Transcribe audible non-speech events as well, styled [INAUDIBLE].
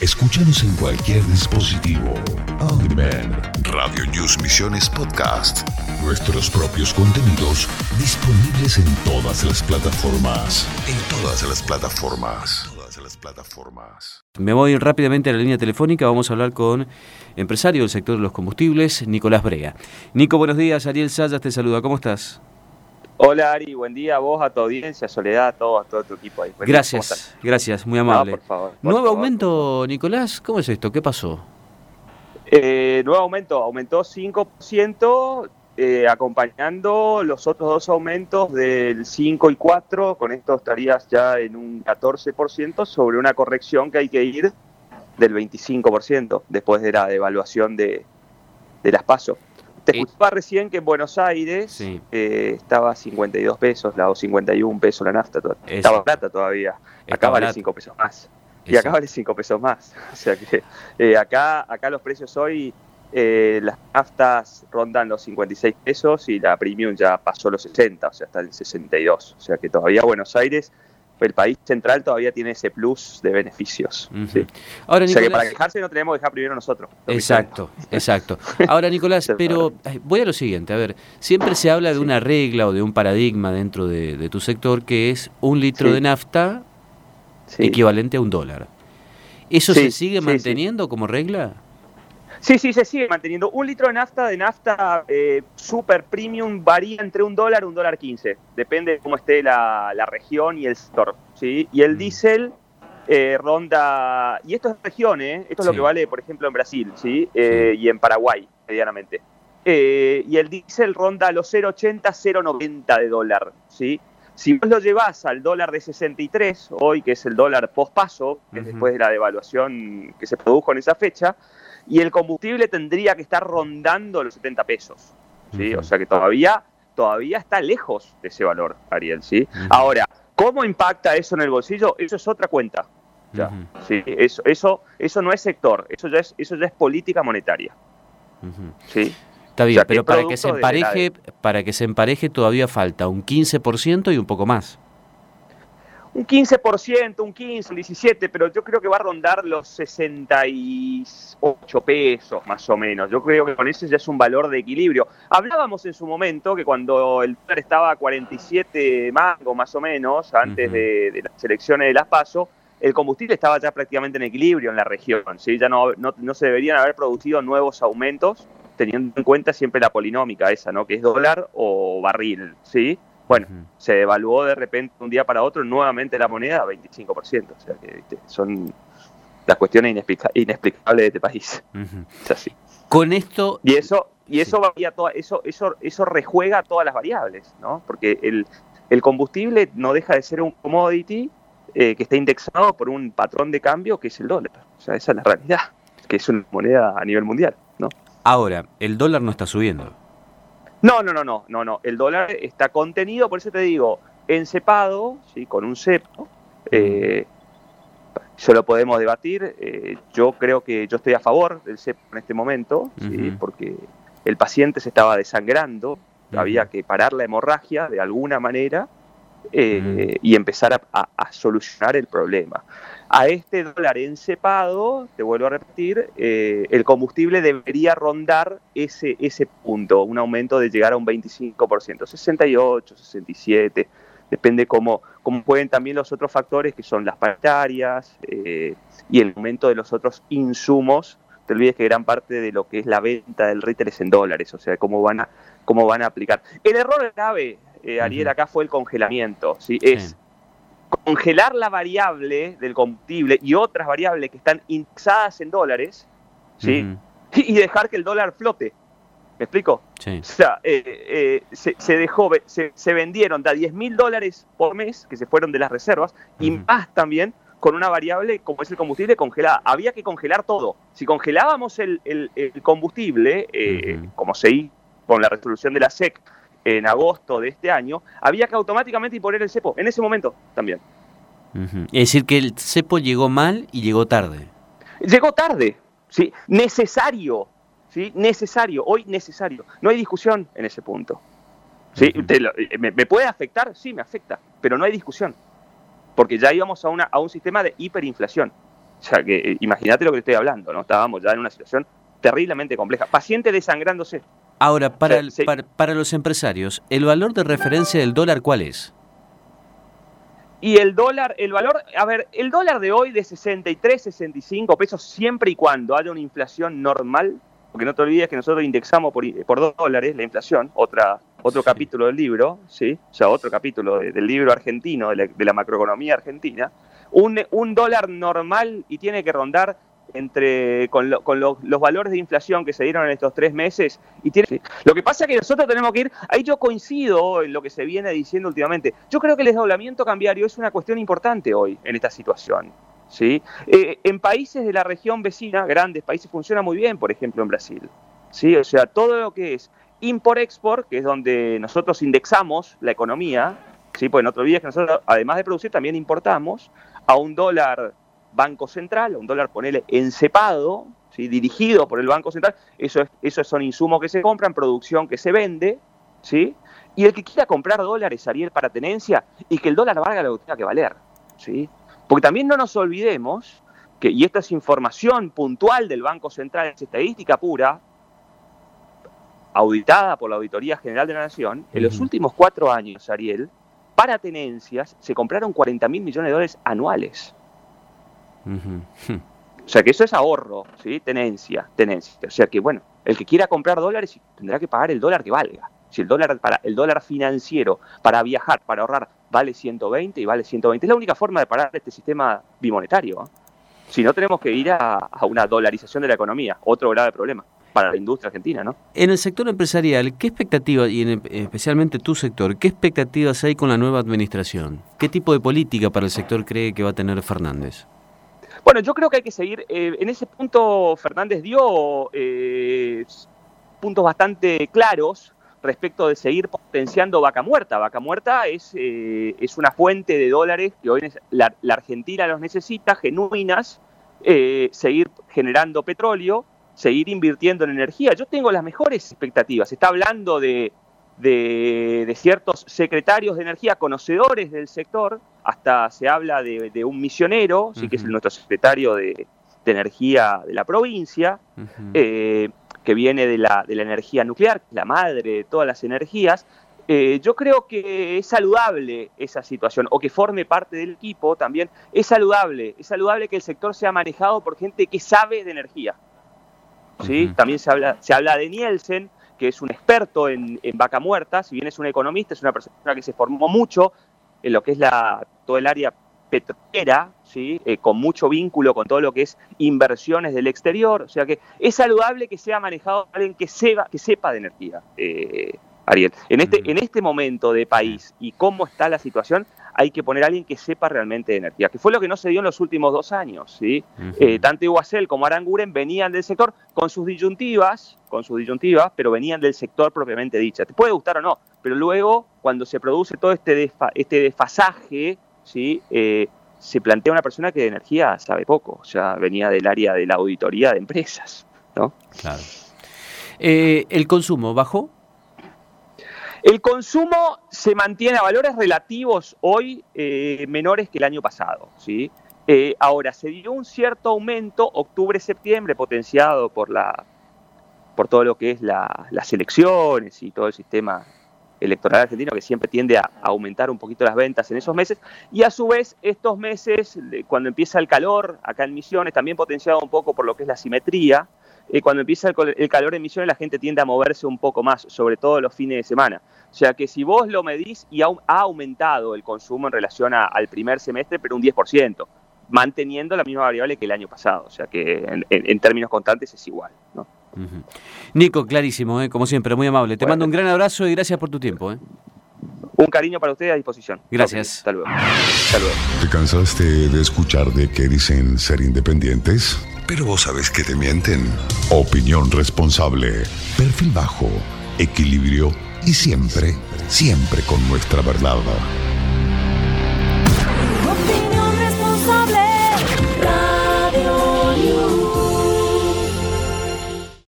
Escúchanos en cualquier dispositivo. On Demand. Radio News Misiones Podcast. Nuestros propios contenidos disponibles en todas las plataformas. En todas las plataformas. Todas las plataformas. Me voy rápidamente a la línea telefónica. Vamos a hablar con empresario del sector de los combustibles, Nicolás Brea. Nico, buenos días. Ariel Sayas te saluda. ¿Cómo estás? Hola Ari, buen día a vos, a tu audiencia, a Soledad, a todo, a todo tu equipo ahí. Buen día, ¿cómo Gracias, gracias, muy amable. No, por favor, por ¿Nuevo favor. aumento, Nicolás? ¿Cómo es esto? ¿Qué pasó? Eh, nuevo aumento, aumentó 5%, eh, acompañando los otros dos aumentos del 5 y 4, con esto estarías ya en un 14% sobre una corrección que hay que ir del 25% después de la devaluación de, de las PASO. Te escuchaba recién que en Buenos Aires Sí. eh, estaba a 52 pesos, la o 51 pesos la nafta, to- Eso. estaba plata todavía. Acá vale barato. 5 pesos más. Y acá vale 5 pesos más. [LAUGHS] O sea que eh, acá, acá los precios hoy, eh, las naftas rondan los 56 pesos y la premium ya pasó los 60, o sea, está en 62. O sea que todavía Buenos Aires, el país central, todavía tiene ese plus de beneficios. Ahora, O sea que Nicolás- para quejarse no tenemos que dejar primero nosotros. Exacto, [LAUGHS] exacto. Ahora, Nicolás, pero voy a lo siguiente, a ver, siempre se habla de Sí. una regla o de un paradigma dentro de, de tu sector que es un litro Sí. de nafta equivalente a un dólar. ¿Eso se sigue manteniendo como regla? Sí, sí, se sigue manteniendo. Un litro de nafta, de nafta eh, super premium, varía entre un dólar y un dólar quince. Depende de cómo esté la, la región y el sector. ¿sí? Y el Mm. diésel eh, ronda. Y esto es región, ¿eh? Esto es lo que vale, por ejemplo, en Brasil ¿sí? Eh, y en Paraguay, medianamente. Y el diésel ronda los 0,80, 0,90 de dólar. ¿sí? Si vos lo llevas al dólar de 63, hoy que es el dólar pospaso, que es Ujú. después de la devaluación que se produjo en esa fecha, y el combustible tendría que estar rondando los 70 pesos. ¿sí? O sea que todavía, todavía está lejos de ese valor, Ariel. ¿sí? Ahora, ¿cómo impacta eso en el bolsillo? Eso es otra cuenta. ya, ¿sí? eso, eso, eso no es sector, eso ya es, eso ya es política monetaria. ¿sí? Está bien, sea, pero para que se de empareje, para que se empareje todavía falta un 15% y un poco más. Un 15%, un 15, un 17, pero yo creo que va a rondar los 68 pesos más o menos. Yo creo que con ese ya es un valor de equilibrio. Hablábamos en su momento que cuando el dólar estaba a 47 mangos más o menos, antes de las elecciones de las PASO, el combustible estaba ya prácticamente en equilibrio en la región. ¿sí? Ya no, no, no se deberían haber producido nuevos aumentos, teniendo en cuenta siempre la polinómica esa, ¿no? que es dólar o barril. ¿sí? Bueno, se devaluó de repente un día para otro nuevamente la moneda a 25%. O sea que ¿viste? son las cuestiones inexplica- inexplicables de este país. [LAUGHS] Es así. Con esto, Y eso, y eso Sí. varía toda, eso, eso, eso rejuega todas las variables, ¿no? Porque el, el combustible no deja de ser un commodity eh, que está indexado por un patrón de cambio que es el dólar. O sea, esa es la realidad, que es una moneda a nivel mundial. Ahora, el dólar no está subiendo. No, no, no, no, no, no. El dólar está contenido, por eso te digo, encepado, ¿sí? con un cepo. Eh, eso lo podemos debatir. eh, yo creo que yo estoy a favor del cepo en este momento, porque el paciente se estaba desangrando, había que parar la hemorragia de alguna manera eh, y empezar a, a- a solucionar el problema. A este dólar encepado, te vuelvo a repetir, eh, el combustible debería rondar ese, ese punto, un aumento de llegar a un 25%, 68, 67, depende cómo, cómo jueguen también los otros factores que son las paritarias eh, y el aumento de los otros insumos. Te olvides que gran parte de lo que es la venta del retail es en dólares, o sea, cómo van a, cómo van a aplicar. El error grave, eh, Ariel, acá fue el congelamiento, ¿sí? Es Sí. congelar la variable del combustible y otras variables que están indexadas en dólares, ¿sí? [LAUGHS] Y dejar que el dólar flote. ¿Me explico? Sí. O sea, eh, eh, se, se dejó, se, se vendieron da 10 mil dólares por mes que se fueron de las reservas y más también con una variable como es el combustible congelada. Había que congelar todo. Si congelábamos el, el- el combustible, eh, como se hizo con la resolución de la SEC en agosto de este año, había que automáticamente imponer el cepo en ese momento también. Es decir, que el cepo llegó mal y llegó tarde. Llegó tarde, ¿sí? Necesario, ¿sí? Necesario, hoy necesario. No hay discusión en ese punto. ¿sí? Te lo- eh, ¿me, me puede afectar? Sí, me afecta, pero no hay discusión. Porque ya íbamos a, una, a un sistema de hiperinflación. O sea, que eh, imagínate lo que estoy hablando, ¿no? Estábamos ya en una situación terriblemente compleja. Paciente desangrándose. Ahora, para, para, los empresarios, ¿el valor de referencia del dólar cuál es? Y el dólar, el valor, a ver, el dólar de hoy de 63, 65 pesos, siempre y cuando haya una inflación normal, porque no te olvides que nosotros indexamos por, por dólares la inflación, otra, otro capítulo del libro, ¿sí? O sea, otro capítulo del libro argentino, de la, macroeconomía argentina. Un, un dólar normal y tiene que rondar entre con, los valores de inflación que se dieron en estos tres meses. Y tiene, lo que pasa es que nosotros tenemos que ir, ahí yo coincido en lo que se viene diciendo últimamente. Yo creo que el desdoblamiento cambiario es una cuestión importante hoy en esta situación. ¿sí? Eh, en países de la región vecina, grandes países, funciona muy bien, por ejemplo en Brasil. ¿sí? O sea, todo lo que es import-export, que es donde nosotros indexamos la economía, ¿sí? pues no te olvides que nosotros, además de producir, también importamos a un dólar Banco Central, un dólar, ponele, encepado, ¿sí? dirigido por el Banco Central, eso es, esos son insumos que se compran, producción que se vende, ¿sí? Y el que quiera comprar dólares, Ariel, para tenencia, y que el dólar valga lo que tenga que valer, ¿sí? Porque también no nos olvidemos que, y esta es información puntual del Banco Central, es estadística pura, auditada por la Auditoría General de la Nación, en los últimos cuatro años, Ariel, para tenencias se compraron 40 mil millones de dólares anuales. O sea que eso es ahorro, ¿sí? Tenencia, tenencia. O sea que, bueno, el que quiera comprar dólares tendrá que pagar el dólar que valga. Si el dólar, para, el dólar financiero para viajar, para ahorrar, vale 120 y vale 120, es la única forma de parar este sistema bimonetario. Si no, tenemos que ir a, una dolarización de la economía, otro grave problema para la industria argentina, ¿no? En el sector empresarial, ¿qué expectativas, y en, especialmente tu sector, qué expectativas hay con la nueva administración? ¿Qué tipo de política para el sector cree que va a tener Fernández? Bueno, yo creo que hay que seguir. Eh, en ese punto, Fernández dio eh, puntos bastante claros respecto de seguir potenciando Vaca Muerta. Vaca Muerta es, eh, es una fuente de dólares que hoy la, Argentina los necesita, genuinas, seguir generando petróleo, seguir invirtiendo en energía. Yo tengo las mejores expectativas. Se está hablando de, de, ciertos secretarios de energía, conocedores del sector, hasta se habla de, un misionero, sí que es nuestro secretario de, energía de la provincia, eh, que viene de la, de la energía nuclear, la madre de todas las energías. Eh, yo creo que es saludable esa situación, o que forme parte del equipo también. Es saludable, es saludable que el sector sea manejado por gente que sabe de energía. ¿sí? También se habla, se habla de Nielsen, que es un experto en, vaca muerta, si bien es un economista, es una persona que se formó mucho en lo que es la, todo el área petrolera, ¿sí? Eh, con mucho vínculo con todo lo que es inversiones del exterior. O sea que es saludable que sea manejado alguien que, sepa, que sepa de energía, eh, Ariel. En este, en este momento de país y cómo está la situación, hay que poner a alguien que sepa realmente de energía, que fue lo que no se dio en los últimos dos años. ¿sí? Eh, tanto Iguacel como Aranguren venían del sector con sus disyuntivas, con sus disyuntivas, pero venían del sector propiamente dicha. Te puede gustar o no, pero luego cuando se produce todo este, este desfasaje, ¿sí? Eh, se plantea una persona que de energía sabe poco, o sea, venía del área de la auditoría de empresas. ¿no? Claro. Eh, ¿El consumo bajó? El consumo se mantiene a valores relativos hoy eh, menores que el año pasado. ¿sí? Eh, ahora, se dio un cierto aumento octubre-septiembre potenciado por, la, por todo lo que es las elecciones y todo el sistema electoral argentino que siempre tiende a, aumentar un poquito las ventas en esos meses. Y a su vez, estos meses, cuando empieza el calor, acá en Misiones, también potenciado un poco por lo que es la simetría, eh, cuando empieza el, calor en Misiones la gente tiende a moverse un poco más, sobre todo los fines de semana. O sea que si vos lo medís y ha, aumentado el consumo en relación al primer semestre, pero un 10%, manteniendo la misma variable que el año pasado. O sea que en, términos constantes es igual. Nico, clarísimo, ¿eh? como siempre, muy amable. Te mando un gran abrazo y gracias por tu tiempo. ¿eh? Un cariño para usted a disposición. Gracias. Hasta luego. Hasta luego. ¿Te cansaste de escuchar de que dicen ser independientes? Pero vos sabés que te mienten. Opinión responsable, perfil bajo, equilibrio y siempre, siempre con nuestra verdad.